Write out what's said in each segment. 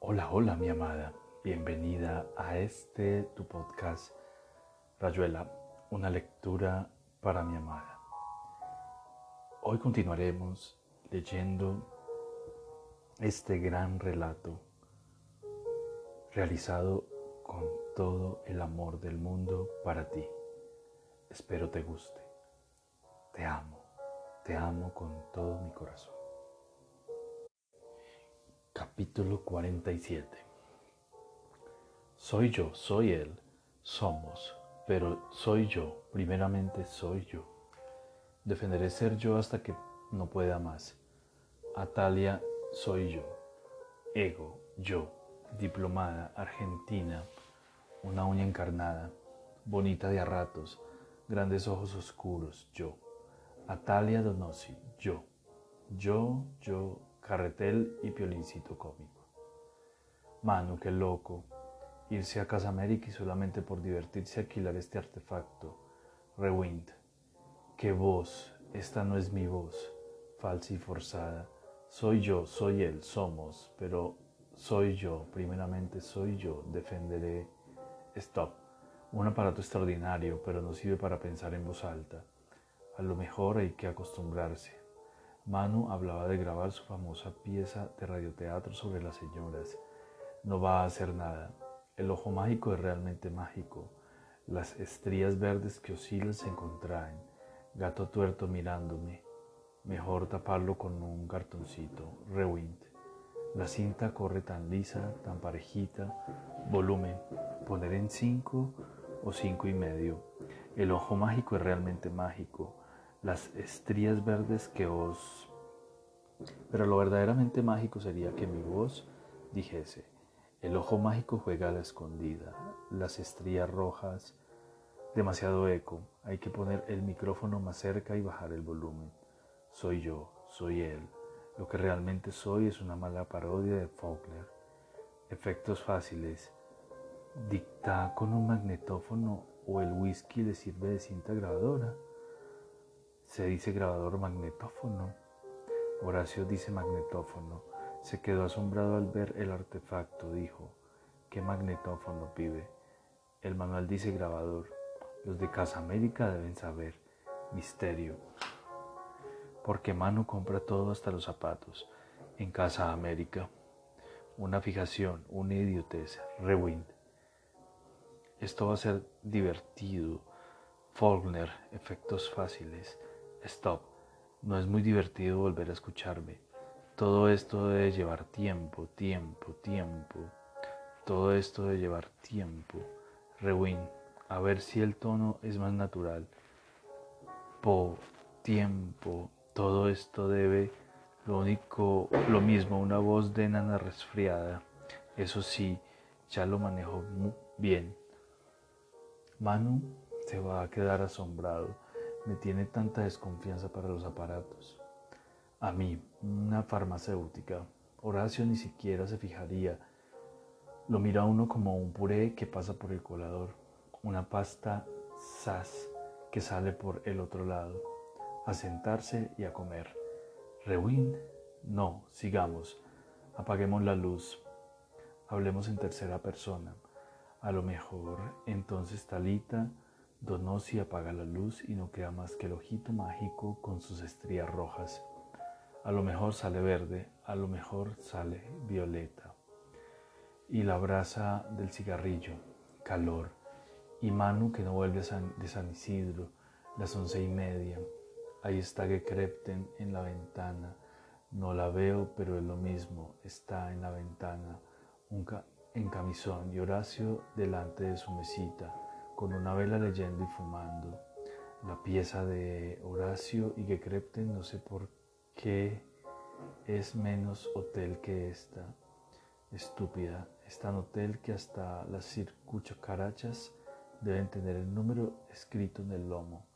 Hola, hola mi amada, bienvenida a este tu podcast Rayuela, una lectura para mi amada. Hoy continuaremos leyendo este gran relato realizado con todo el amor del mundo para ti. Espero te guste. Te amo, te amo con todo mi corazón. Capítulo 47 Soy yo, soy Él, somos, pero soy yo, primeramente soy yo. Defenderé ser yo hasta que no pueda más. Atalia, soy yo. Ego, yo. Diplomada, argentina, una uña encarnada, bonita de a ratos, grandes ojos oscuros, yo. Atalia Donosi, yo. Yo, yo, Carretel y Piolincito cómico. Manu, qué loco. Irse a Casa América y solamente por divertirse alquilar este artefacto. Rewind. Qué voz. Esta no es mi voz. Falsa y forzada. Soy yo, soy él, somos, pero soy yo, primeramente soy yo, defenderé. Stop. Un aparato extraordinario, pero no sirve para pensar en voz alta. A lo mejor hay que acostumbrarse. Manu hablaba de grabar su famosa pieza de radioteatro sobre las señoras. No va a hacer nada. El ojo mágico es realmente mágico. Las estrías verdes que oscilan se contraen. Gato tuerto mirándome. Mejor taparlo con un cartoncito. Rewind. La cinta corre tan lisa, tan parejita. Volumen. Poner en cinco o cinco y medio. El ojo mágico es realmente mágico las estrías verdes que os... Pero lo verdaderamente mágico sería que mi voz dijese, el ojo mágico juega a la escondida, las estrías rojas, demasiado eco, hay que poner el micrófono más cerca y bajar el volumen. Soy yo, soy él. Lo que realmente soy es una mala parodia de Faulkner. Efectos fáciles. Dicta con un magnetófono o el whisky le sirve de cinta grabadora. Se dice grabador magnetófono. Horacio dice magnetófono. Se quedó asombrado al ver el artefacto. Dijo, ¿qué magnetófono, pibe? El manual dice grabador. Los de Casa América deben saber. Misterio. Porque Manu compra todo hasta los zapatos. En Casa América. Una fijación, una idiotez. Rewind. Esto va a ser divertido. Faulkner, efectos fáciles. Stop. No es muy divertido volver a escucharme. Todo esto debe llevar tiempo, tiempo, tiempo. Todo esto debe llevar tiempo. Rewind. A ver si el tono es más natural. Po, tiempo. Todo esto debe lo único, lo mismo, una voz de nana resfriada. Eso sí, ya lo manejo muy bien. Manu se va a quedar asombrado me tiene tanta desconfianza para los aparatos. A mí, una farmacéutica, Horacio ni siquiera se fijaría. Lo mira uno como un puré que pasa por el colador, una pasta sas que sale por el otro lado, a sentarse y a comer. Rewind, no, sigamos, apaguemos la luz, hablemos en tercera persona. A lo mejor entonces Talita Donosi apaga la luz y no queda más que el ojito mágico con sus estrías rojas. A lo mejor sale verde, a lo mejor sale violeta. Y la brasa del cigarrillo, calor. Y Manu que no vuelve de San Isidro, las once y media. Ahí está Gekrepten en la ventana. No la veo, pero es lo mismo. Está en la ventana, en camisón y Horacio delante de su mesita con una vela leyendo y fumando. La pieza de Horacio y Gekrepten no sé por qué es menos hotel que esta. Estúpida, es tan hotel que hasta las circuchacarachas deben tener el número escrito en el lomo.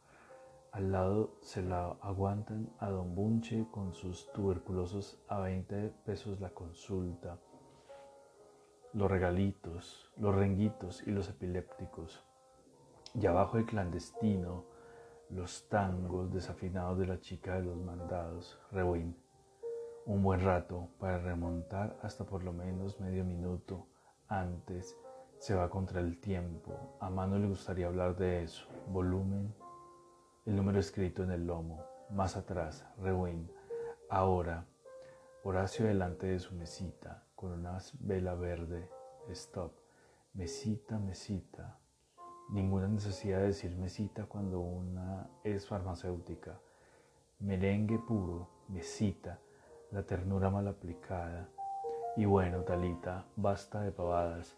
Al lado se la aguantan a Don Bunche con sus tuberculosos a 20 pesos la consulta, los regalitos, los renguitos y los epilépticos. Y abajo el clandestino, los tangos desafinados de la chica de los mandados, Rewind. un buen rato para remontar hasta por lo menos medio minuto antes. Se va contra el tiempo. A mano le gustaría hablar de eso. Volumen. El número escrito en el lomo. Más atrás. Rewind. Ahora. Horacio delante de su mesita con una vela verde. Stop. Mesita, mesita. Ninguna necesidad de decir mesita cuando una es farmacéutica. Merengue puro, mesita la ternura mal aplicada. Y bueno, Talita, basta de pavadas.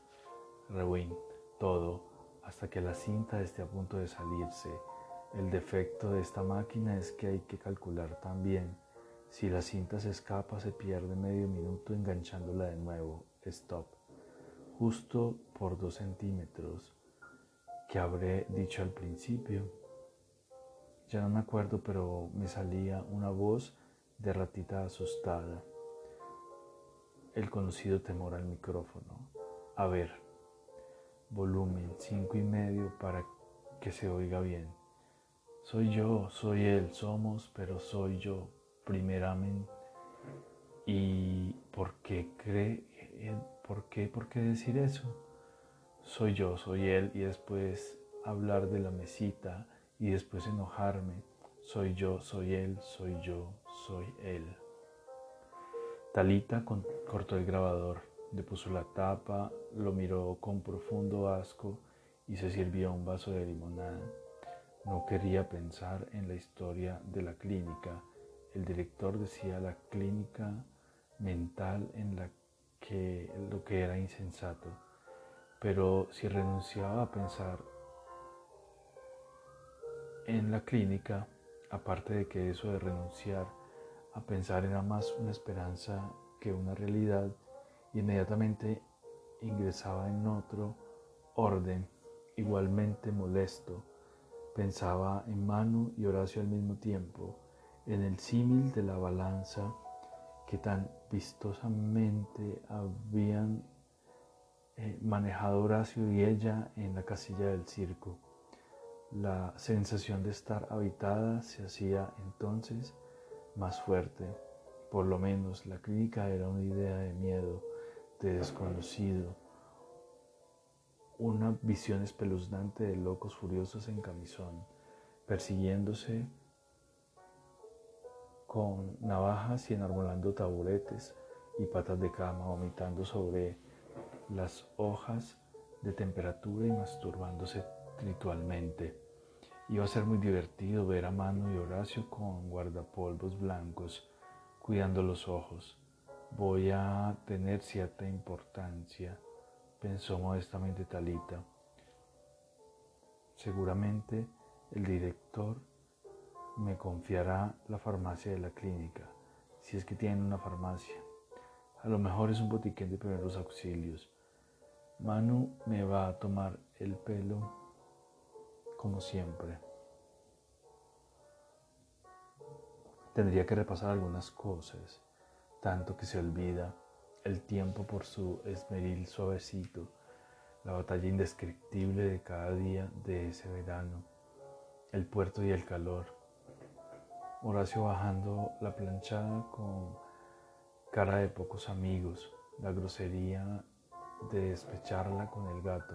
Rewind, todo, hasta que la cinta esté a punto de salirse. El defecto de esta máquina es que hay que calcular también. Si la cinta se escapa, se pierde medio minuto enganchándola de nuevo. Stop. Justo por dos centímetros, que habré dicho al principio. Ya no me acuerdo, pero me salía una voz de ratita asustada. El conocido temor al micrófono. A ver, volumen cinco y medio para que se oiga bien. Soy yo, soy él, somos, pero soy yo, primeramente. ¿Y por qué cree, por qué, por qué decir eso? Soy yo, soy él, y después hablar de la mesita, y después enojarme. Soy yo, soy él, soy yo, soy él. Talita cortó el grabador, le puso la tapa, lo miró con profundo asco y se sirvió un vaso de limonada. No quería pensar en la historia de la clínica. El director decía la clínica mental en la que lo que era insensato. Pero si renunciaba a pensar en la clínica, aparte de que eso de renunciar a pensar era más una esperanza que una realidad, inmediatamente ingresaba en otro orden, igualmente molesto. Pensaba en Manu y Horacio al mismo tiempo, en el símil de la balanza que tan vistosamente habían eh, manejado Horacio y ella en la casilla del circo. La sensación de estar habitada se hacía entonces más fuerte. Por lo menos la clínica era una idea de miedo, de desconocido, una visión espeluznante de locos furiosos en camisón, persiguiéndose con navajas y enarbolando taburetes y patas de cama, vomitando sobre las hojas de temperatura y masturbándose ritualmente. Iba a ser muy divertido ver a Manu y Horacio con guardapolvos blancos, cuidando los ojos. Voy a tener cierta importancia, pensó modestamente Talita. Seguramente el director me confiará la farmacia de la clínica, si es que tienen una farmacia. A lo mejor es un botiquín de primeros auxilios. Manu me va a tomar el pelo como siempre. Tendría que repasar algunas cosas, tanto que se olvida el tiempo por su esmeril suavecito, la batalla indescriptible de cada día de ese verano, el puerto y el calor. Horacio bajando la planchada con cara de pocos amigos, la grosería de despecharla con el gato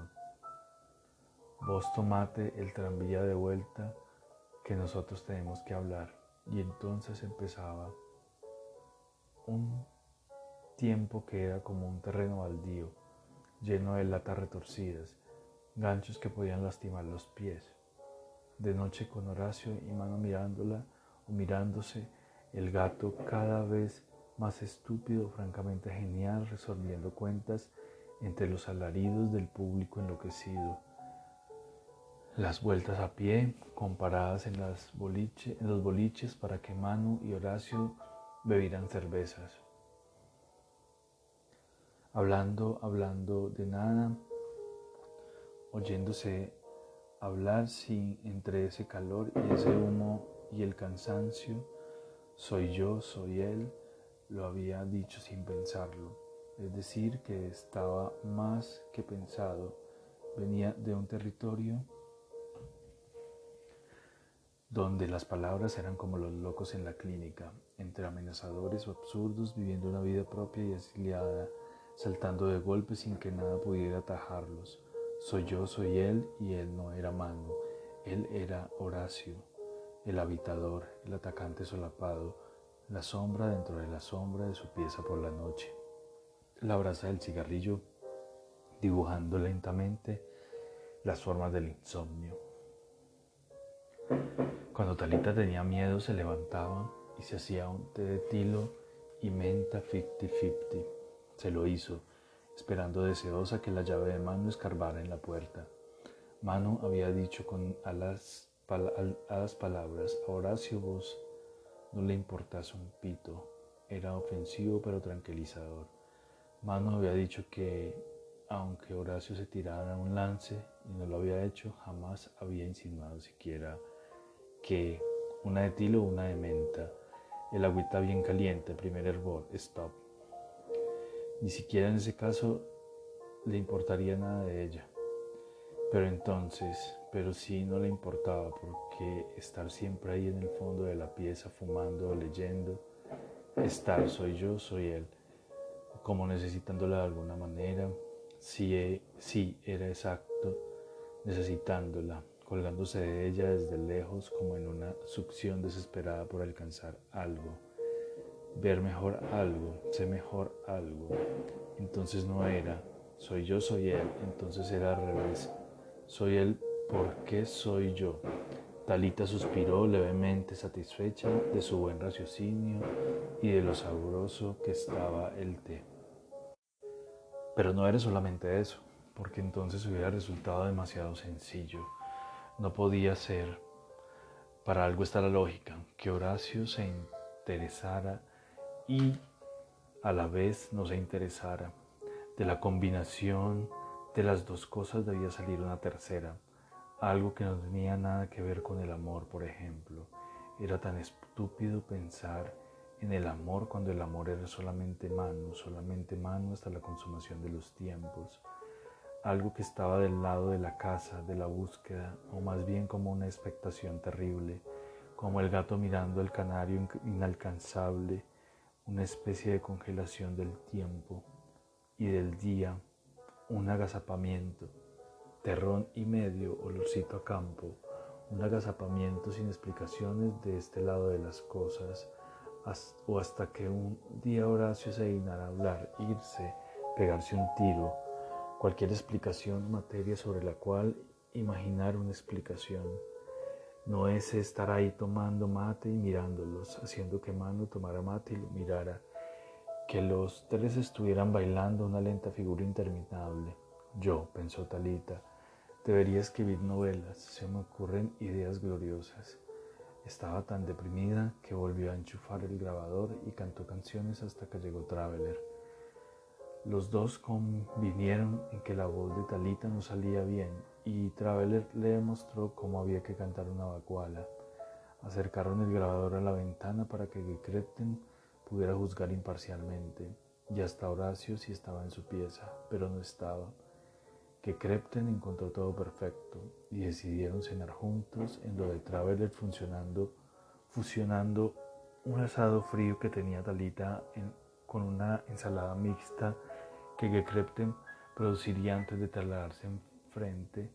Vos tomate el tranvía de vuelta que nosotros tenemos que hablar. Y entonces empezaba un tiempo que era como un terreno baldío, lleno de latas retorcidas, ganchos que podían lastimar los pies. De noche con Horacio y mano mirándola o mirándose, el gato cada vez más estúpido, francamente genial, resolviendo cuentas entre los alaridos del público enloquecido las vueltas a pie comparadas en, las en los boliches para que Manu y Horacio bebieran cervezas. Hablando, hablando de nada, oyéndose hablar sin entre ese calor y ese humo y el cansancio, soy yo, soy él, lo había dicho sin pensarlo, es decir, que estaba más que pensado, venía de un territorio donde las palabras eran como los locos en la clínica. entre amenazadores o absurdos, viviendo una vida propia y exiliada, saltando de golpe sin que nada pudiera atajarlos. Soy yo, soy él, y él no era Manu, él era Horacio, el habitador, el atacante solapado, la sombra dentro de la sombra de su pieza por la noche. La brasa del cigarrillo dibujando lentamente las formas del insomnio. Cuando Talita tenía miedo se levantaba y se hacía un té de tilo y menta 50-50. Se lo hizo, esperando deseosa que la llave de mano escarbara en la puerta. Mano había dicho con alas, las palabras, a Horacio vos no le importase un pito. Era ofensivo pero tranquilizador. Mano había dicho que aunque Horacio se tirara un lance y no lo había hecho, jamás había insinuado siquiera que una de tilo o una de menta, el agüita bien caliente, primer hervor, stop. Ni siquiera en ese caso le importaría nada de ella. Pero entonces, pero sí no le importaba porque estar siempre ahí en el fondo de la pieza fumando o leyendo, estar soy yo, soy él, como necesitándola de alguna manera, Sí, e, sí, era exacto, necesitándola, colgándose de ella desde lejos como en una succión desesperada por alcanzar algo, ver mejor algo, sé mejor algo. Entonces no era, soy yo, soy él, entonces era al revés. Soy él porque soy yo. Talita suspiró levemente satisfecha de su buen raciocinio y de lo sabroso que estaba el té. Pero no era solamente eso, porque entonces hubiera resultado demasiado sencillo. No podía ser, para algo está la lógica, que Horacio se interesara y a la vez no se interesara. De la combinación de las dos cosas debía salir una tercera, algo que no tenía nada que ver con el amor, por ejemplo. Era tan estúpido pensar en el amor cuando el amor era solamente mano, solamente mano hasta la consumación de los tiempos, algo que estaba del lado de la casa, de la búsqueda, o más bien como una expectación terrible, como el gato mirando al canario inalcanzable, una especie de congelación del tiempo y del día, un agazapamiento, terrón y medio, olorcito a campo, un agazapamiento sin explicaciones de este lado de las cosas, o hasta que un día Horacio se dignara hablar, irse, pegarse un tiro, cualquier explicación, materia sobre la cual imaginar una explicación. No es estar ahí tomando mate y mirándolos, haciendo que Manu tomara mate y lo mirara, que los tres estuvieran bailando una lenta figura interminable. Yo, pensó Talita, debería escribir novelas, se me ocurren ideas gloriosas. Estaba tan deprimida que volvió a enchufar el grabador y cantó canciones hasta que llegó Traveler. Los dos convinieron en que la voz de Talita no salía bien y Traveler le demostró cómo había que cantar una vacuala. Acercaron el grabador a la ventana para que Gekrepten pudiera juzgar imparcialmente, y hasta Horacio sí estaba en su pieza, pero no estaba que Krepten encontró todo perfecto y decidieron cenar juntos en lo de Traveler funcionando, fusionando un asado frío que tenía Talita con una ensalada mixta que Krepten produciría antes de trasladarse enfrente.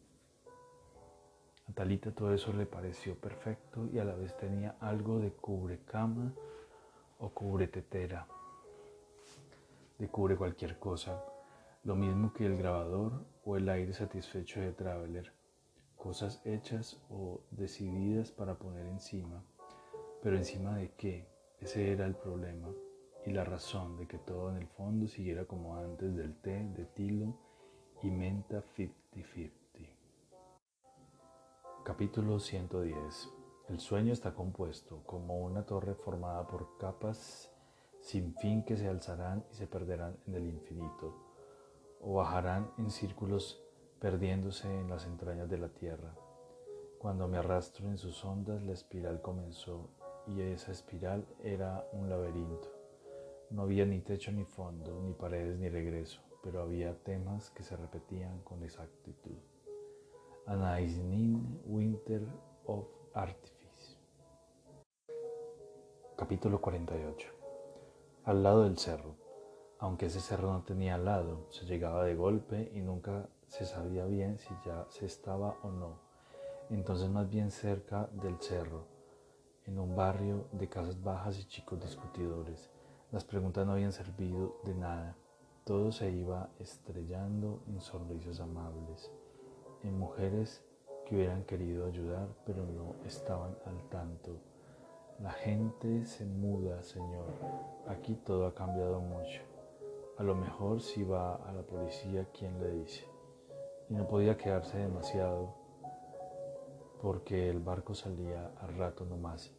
A Talita todo eso le pareció perfecto y a la vez tenía algo de cubrecama o cubretetera, de cubre cualquier cosa lo mismo que el grabador o el aire satisfecho de Traveler, cosas hechas o decididas para poner encima, pero encima de qué, ese era el problema y la razón de que todo en el fondo siguiera como antes del té de tilo y menta 50-50. Capítulo 110. El sueño está compuesto como una torre formada por capas sin fin que se alzarán y se perderán en el infinito o bajarán en círculos perdiéndose en las entrañas de la tierra. Cuando me arrastro en sus ondas, la espiral comenzó y esa espiral era un laberinto. No había ni techo ni fondo, ni paredes ni regreso, pero había temas que se repetían con exactitud. Anaisnin Winter of Artifice. Capítulo 48 Al lado del cerro. Aunque ese cerro no tenía lado, se llegaba de golpe y nunca se sabía bien si ya se estaba o no. Entonces más bien cerca del cerro, en un barrio de casas bajas y chicos discutidores. Las preguntas no habían servido de nada. Todo se iba estrellando en sonrisas amables, en mujeres que hubieran querido ayudar pero no estaban al tanto. La gente se muda, Señor. Aquí todo ha cambiado mucho. A lo mejor si va a la policía, ¿quién le dice? Y no podía quedarse demasiado porque el barco salía al rato nomás.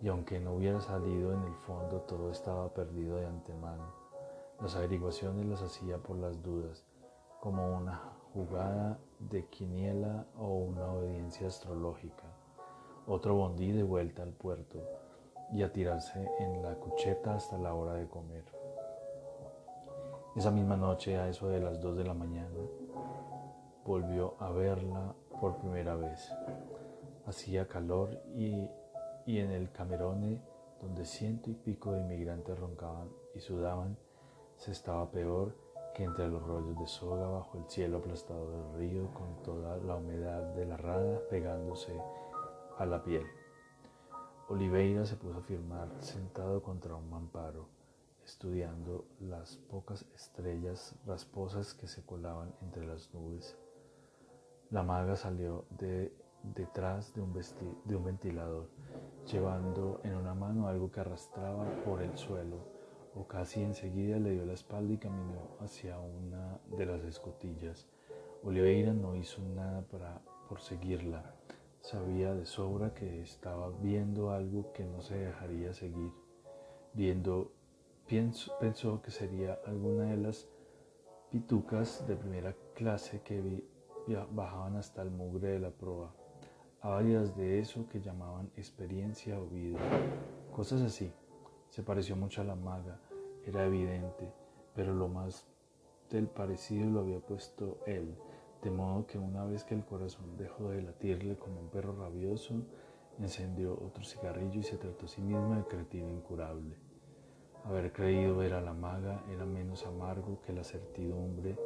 Y aunque no hubiera salido en el fondo, todo estaba perdido de antemano. Las averiguaciones las hacía por las dudas, como una jugada de quiniela o una obediencia astrológica. Otro bondí de vuelta al puerto y a tirarse en la cucheta hasta la hora de comer. Esa misma noche, a eso de las dos de la mañana, volvió a verla por primera vez. Hacía calor y, y en el Camerone, donde ciento y pico de inmigrantes roncaban y sudaban, se estaba peor que entre los rollos de soga bajo el cielo aplastado del río con toda la humedad de la rada pegándose a la piel. Oliveira se puso a firmar sentado contra un mamparo, estudiando las pocas estrellas rasposas que se colaban entre las nubes. La maga salió de detrás de un, ventilador, llevando en una mano algo que arrastraba por el suelo o casi enseguida le dio la espalda y caminó hacia una de las escotillas. Oliveira no hizo nada para por seguirla. Sabía de sobra que estaba viendo algo que no se dejaría seguir. Viendo, pensó que sería alguna de las pitucas de primera clase que bajaban hasta el mugre de la proa. Varias de eso que llamaban experiencia o vida. Cosas así. Se pareció mucho a la maga, era evidente, pero lo más del parecido lo había puesto él, de modo que una vez que el corazón dejó de latirle como un perro rabioso, encendió otro cigarrillo y se trató a sí mismo de cretino incurable. Haber creído ver a la maga era menos amargo que la certidumbre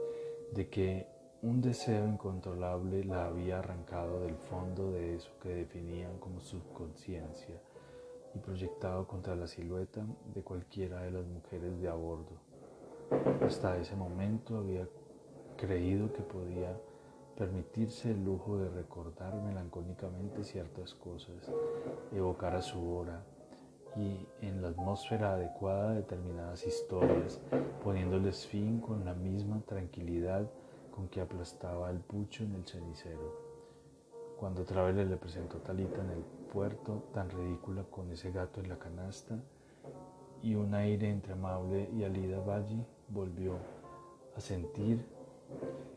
de que un deseo incontrolable la había arrancado del fondo de eso que definían como subconsciencia y proyectado contra la silueta de cualquiera de las mujeres de a bordo. Hasta ese momento había creído que podía permitirse el lujo de recordar melancólicamente ciertas cosas, evocar a su hora y en la atmósfera adecuada determinadas historias, poniéndoles fin con la misma tranquilidad con que aplastaba el pucho en el cenicero. Cuando Traveler le presentó a Talita en el puerto, tan ridícula con ese gato en la canasta, y un aire entre amable y Alida Valle, volvió a sentir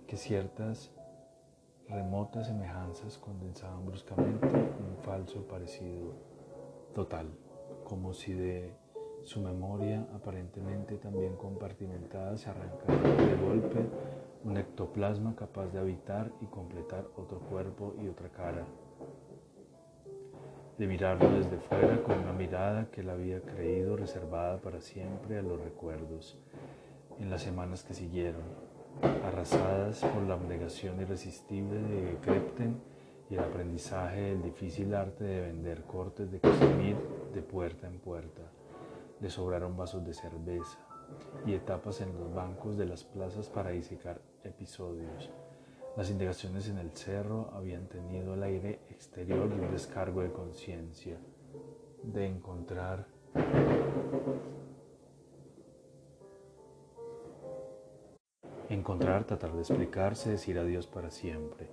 que ciertas remotas semejanzas condensaban bruscamente un falso parecido total, como si de su memoria aparentemente también compartimentada se arrancara de golpe un ectoplasma capaz de habitar y completar otro cuerpo y otra cara, de mirarlo desde fuera con una mirada que él había creído reservada para siempre a los recuerdos en las semanas que siguieron, arrasadas por la abnegación irresistible de Krepten y el aprendizaje del difícil arte de vender cortes de casimir de puerta en puerta. Le sobraron vasos de cerveza, y etapas en los bancos de las plazas para dissecar episodios. Las indagaciones en el cerro habían tenido el aire exterior de un descargo de conciencia, de encontrar encontrar, tratar de explicarse, decir adiós para siempre.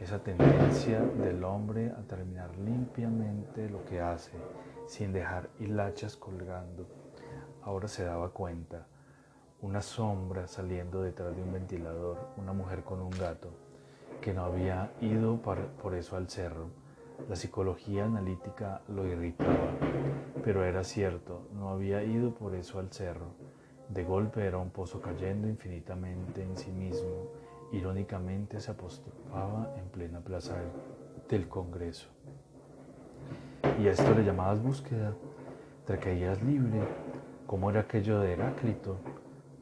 Esa tendencia del hombre a terminar limpiamente lo que hace, sin dejar hilachas colgando Ahora se daba cuenta. Una sombra saliendo detrás de un ventilador, una mujer con un gato, que no había ido por eso al cerro. La psicología analítica lo irritaba, pero era cierto, no había ido por eso al cerro. De golpe era un pozo cayendo infinitamente en sí mismo. Irónicamente se apostolaba en plena plaza del Congreso. Y a esto le llamabas búsqueda. Te caías libre. ¿Cómo era aquello de Heráclito?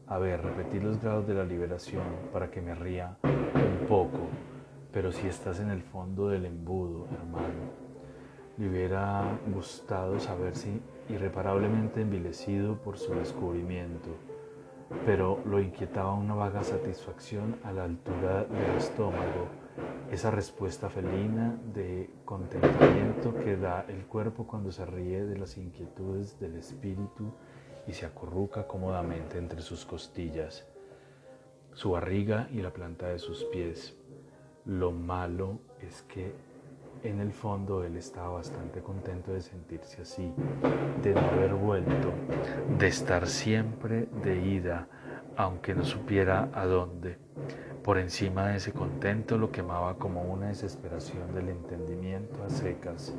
A ver, repetí los grados de la liberación para que me ría un poco, pero si estás en el fondo del embudo, hermano, le hubiera gustado saberse irreparablemente envilecido por su descubrimiento, pero lo inquietaba una vaga satisfacción a la altura del estómago, esa respuesta felina de contentamiento que da el cuerpo cuando se ríe de las inquietudes del espíritu y se acurruca cómodamente entre sus costillas, su barriga y la planta de sus pies. Lo malo es que en el fondo él estaba bastante contento de sentirse así, de no haber vuelto, de estar siempre de ida, aunque no supiera a dónde. Por encima de ese contento lo quemaba como una desesperación del entendimiento a secas,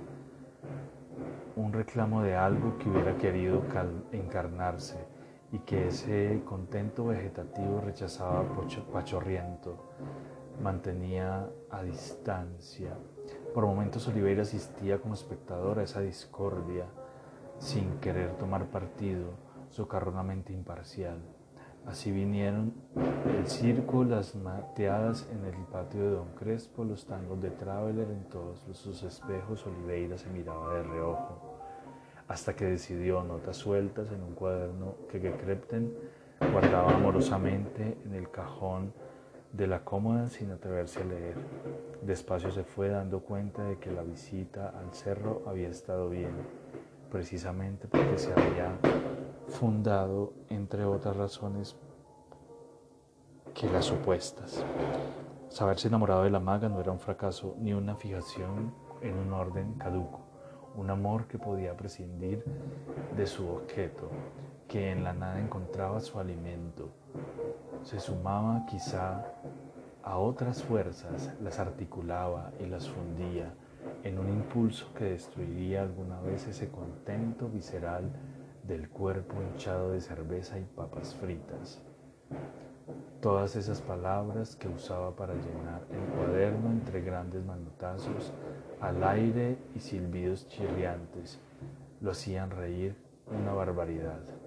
un reclamo de algo que hubiera querido encarnarse y que ese contento vegetativo rechazaba pachorriento, mantenía a distancia por momentos Oliveira asistía como espectador a esa discordia, sin querer tomar partido, socarronamente imparcial. Así vinieron el circo, las mateadas en el patio de Don Crespo, los tangos de Traveler en todos sus espejos, Oliveira se miraba de reojo, hasta que decidió notas sueltas en un cuaderno que Gekrepten guardaba amorosamente en el cajón de la cómoda sin atreverse a leer. Despacio se fue dando cuenta de que la visita al cerro había estado bien, precisamente porque se había fundado, entre otras razones, que las supuestas. Saberse enamorado de la maga no era un fracaso ni una fijación en un orden caduco, un amor que podía prescindir de su objeto, que en la nada encontraba su alimento, se sumaba quizá a otras fuerzas, las articulaba y las fundía en un impulso que destruiría alguna vez ese contento visceral del cuerpo hinchado de cerveza y papas fritas. Todas esas palabras que usaba para llenar el cuaderno entre grandes manotazos al aire y silbidos chirriantes lo hacían reír una barbaridad.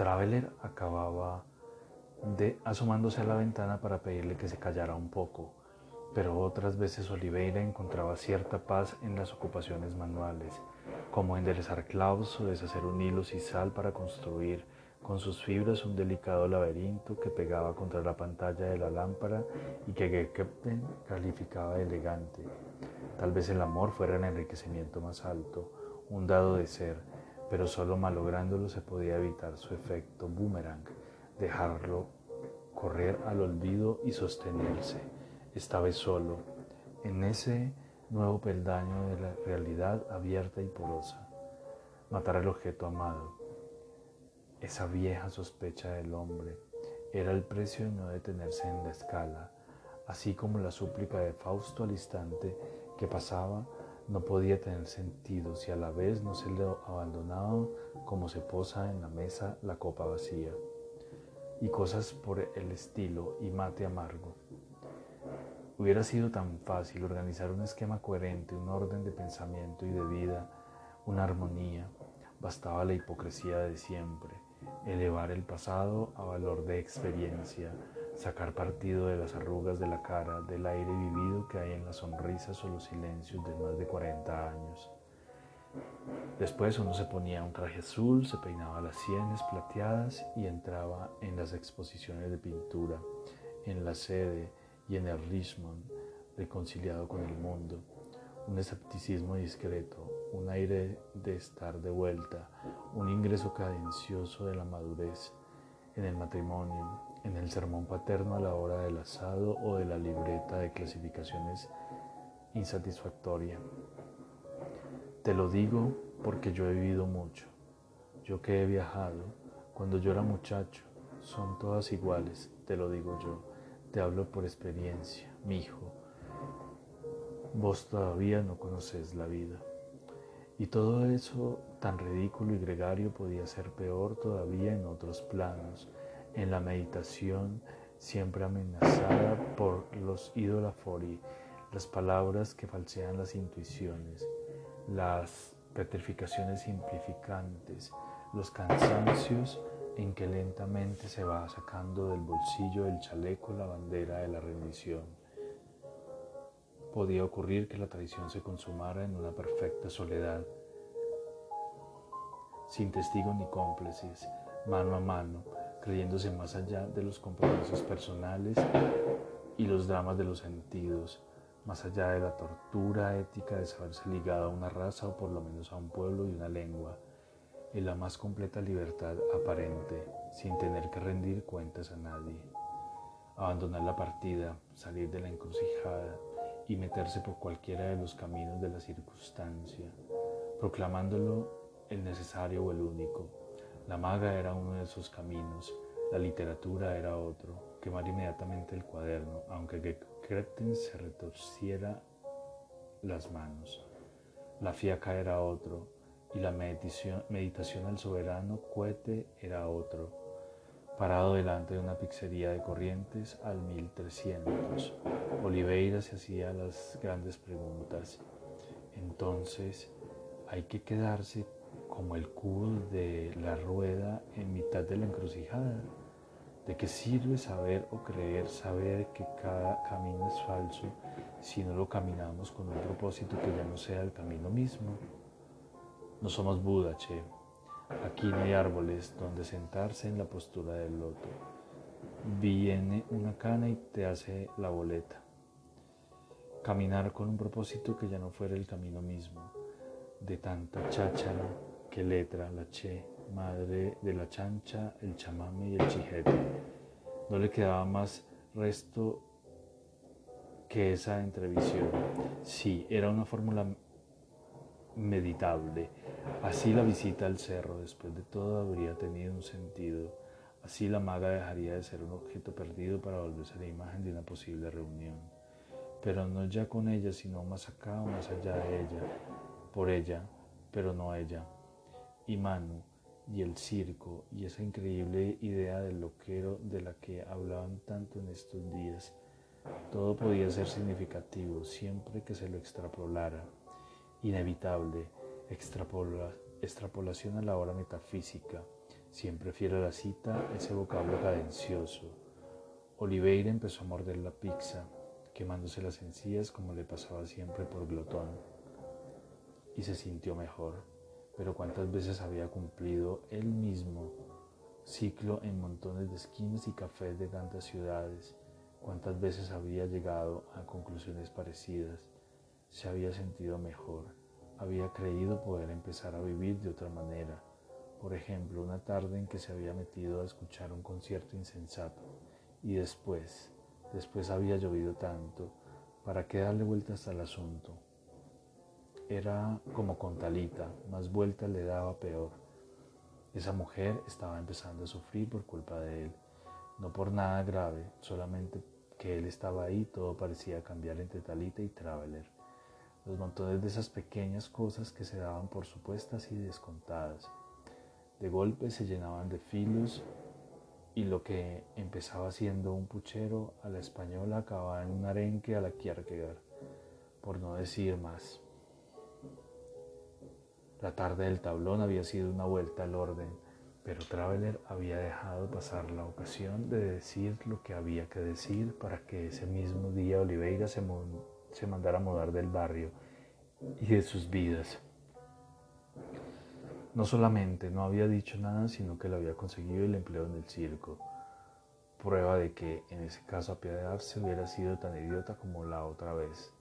Traveler acababa de asomándose a la ventana para pedirle que se callara un poco, pero otras veces Oliveira encontraba cierta paz en las ocupaciones manuales, como enderezar clavos o deshacer un hilo sal para construir con sus fibras un delicado laberinto que pegaba contra la pantalla de la lámpara y que Gekepten calificaba de elegante. Tal vez el amor fuera el enriquecimiento más alto, un dado de ser, pero solo malográndolo se podía evitar su efecto boomerang dejarlo correr al olvido y sostenerse, esta vez solo, en ese nuevo peldaño de la realidad abierta y porosa. Matar al objeto amado, esa vieja sospecha del hombre, era el precio de no detenerse en la escala, así como la súplica de Fausto al instante que pasaba no podía tener sentido si a la vez no se le abandonaba como se posa en la mesa la copa vacía y cosas por el estilo y mate amargo. Hubiera sido tan fácil organizar un esquema coherente, un orden de pensamiento y de vida, una armonía. Bastaba la hipocresía de siempre, elevar el pasado a valor de experiencia, sacar partido de las arrugas de la cara, del aire vivido que hay en las sonrisas o los silencios de más de 40 años. Después uno se ponía un traje azul, se peinaba las sienes plateadas y entraba en las exposiciones de pintura, en la sede y en el Richmond, reconciliado con el mundo. Un escepticismo discreto, un aire de estar de vuelta, un ingreso cadencioso de la madurez en el matrimonio, en el sermón paterno a la hora del asado o de la libreta de clasificaciones insatisfactoria. Te lo digo porque yo he vivido mucho. Yo que he viajado, cuando yo era muchacho, son todas iguales, te lo digo yo. Te hablo por experiencia, mi hijo. Vos todavía no conoces la vida. Y todo eso tan ridículo y gregario podía ser peor todavía en otros planos, en la meditación siempre amenazada por los idolafori, las palabras que falsean las intuiciones, las petrificaciones simplificantes, los cansancios en que lentamente se va sacando del bolsillo del chaleco la bandera de la rendición. Podía ocurrir que la traición se consumara en una perfecta soledad, sin testigos ni cómplices, mano a mano, creyéndose más allá de los compromisos personales y los dramas de los sentidos, más allá de la tortura ética de saberse ligado a una raza o por lo menos a un pueblo y una lengua, en la más completa libertad aparente, sin tener que rendir cuentas a nadie. Abandonar la partida, salir de la encrucijada y meterse por cualquiera de los caminos de la circunstancia, proclamándolo el necesario o el único. La maga era uno de esos caminos, la literatura era otro, quemar inmediatamente el cuaderno, aunque Cretten se retorciera las manos. La fiaca era otro, y la meditación, meditación al soberano cohete era otro, parado delante de una pizzería de Corrientes al 1300. Oliveira se hacía las grandes preguntas. Entonces, hay que quedarse como el cubo de la rueda en mitad de la encrucijada. ¿De qué sirve saber o creer, saber que cada camino es falso si no lo caminamos con un propósito que ya no sea el camino mismo? No somos Buda, che. Aquí no hay árboles donde sentarse en la postura del loto. Viene una cana y te hace la boleta. Caminar con un propósito que ya no fuera el camino mismo. De tanta cháchara, que letra, la che, madre de la chancha, el chamame y el chijete. No le quedaba más resto que esa entrevisión. Sí, era una fórmula meditable. Así la visita al cerro, después de todo, habría tenido un sentido. Así la maga dejaría de ser un objeto perdido para volverse la imagen de una posible reunión. Pero no ya con ella, sino más acá o más allá de ella. Por ella, pero no ella. Y Manu, y el circo, y esa increíble idea del loquero de la que hablaban tanto en estos días. Todo podía ser significativo siempre que se lo extrapolara inevitable, extrapolación a la hora metafísica, siempre fiel a la cita, ese vocablo cadencioso. Oliveira empezó a morder la pizza, quemándose las encías como le pasaba siempre por glotón, y se sintió mejor. Pero cuántas veces había cumplido él mismo ciclo en montones de esquinas y cafés de tantas ciudades, cuántas veces había llegado a conclusiones parecidas se había sentido mejor, había creído poder empezar a vivir de otra manera. Por ejemplo, una tarde en que se había metido a escuchar un concierto insensato y después, después había llovido tanto, ¿para qué darle vueltas al asunto? Era como con Talita, más vueltas le daba peor. Esa mujer estaba empezando a sufrir por culpa de él, no por nada grave, solamente que él estaba ahí, todo parecía cambiar entre Talita y Traveler los montones de esas pequeñas cosas que se daban por supuestas y descontadas. De golpe se llenaban de filos y lo que empezaba siendo un puchero a la española acababa en un arenque a la Kierkegaard, por no decir más. La tarde del tablón había sido una vuelta al orden, pero Traveler había dejado pasar la ocasión de decir lo que había que decir para que ese mismo día Oliveira se, se mandara a mudar del barrio y de sus vidas. No solamente no había dicho nada, sino que le había conseguido el empleo en el circo. Prueba de que en ese caso apiadarse hubiera sido tan idiota como la otra vez.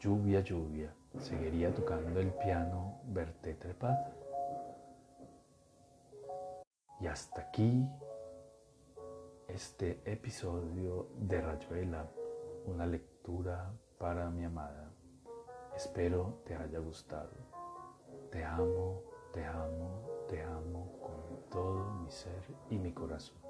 Lluvia, lluvia. Seguiría tocando el piano Berté Trepad. Y hasta aquí este episodio de Rayuela, una lectura para mi amada. Espero te haya gustado. Te amo, te amo, te amo con todo mi ser y mi corazón.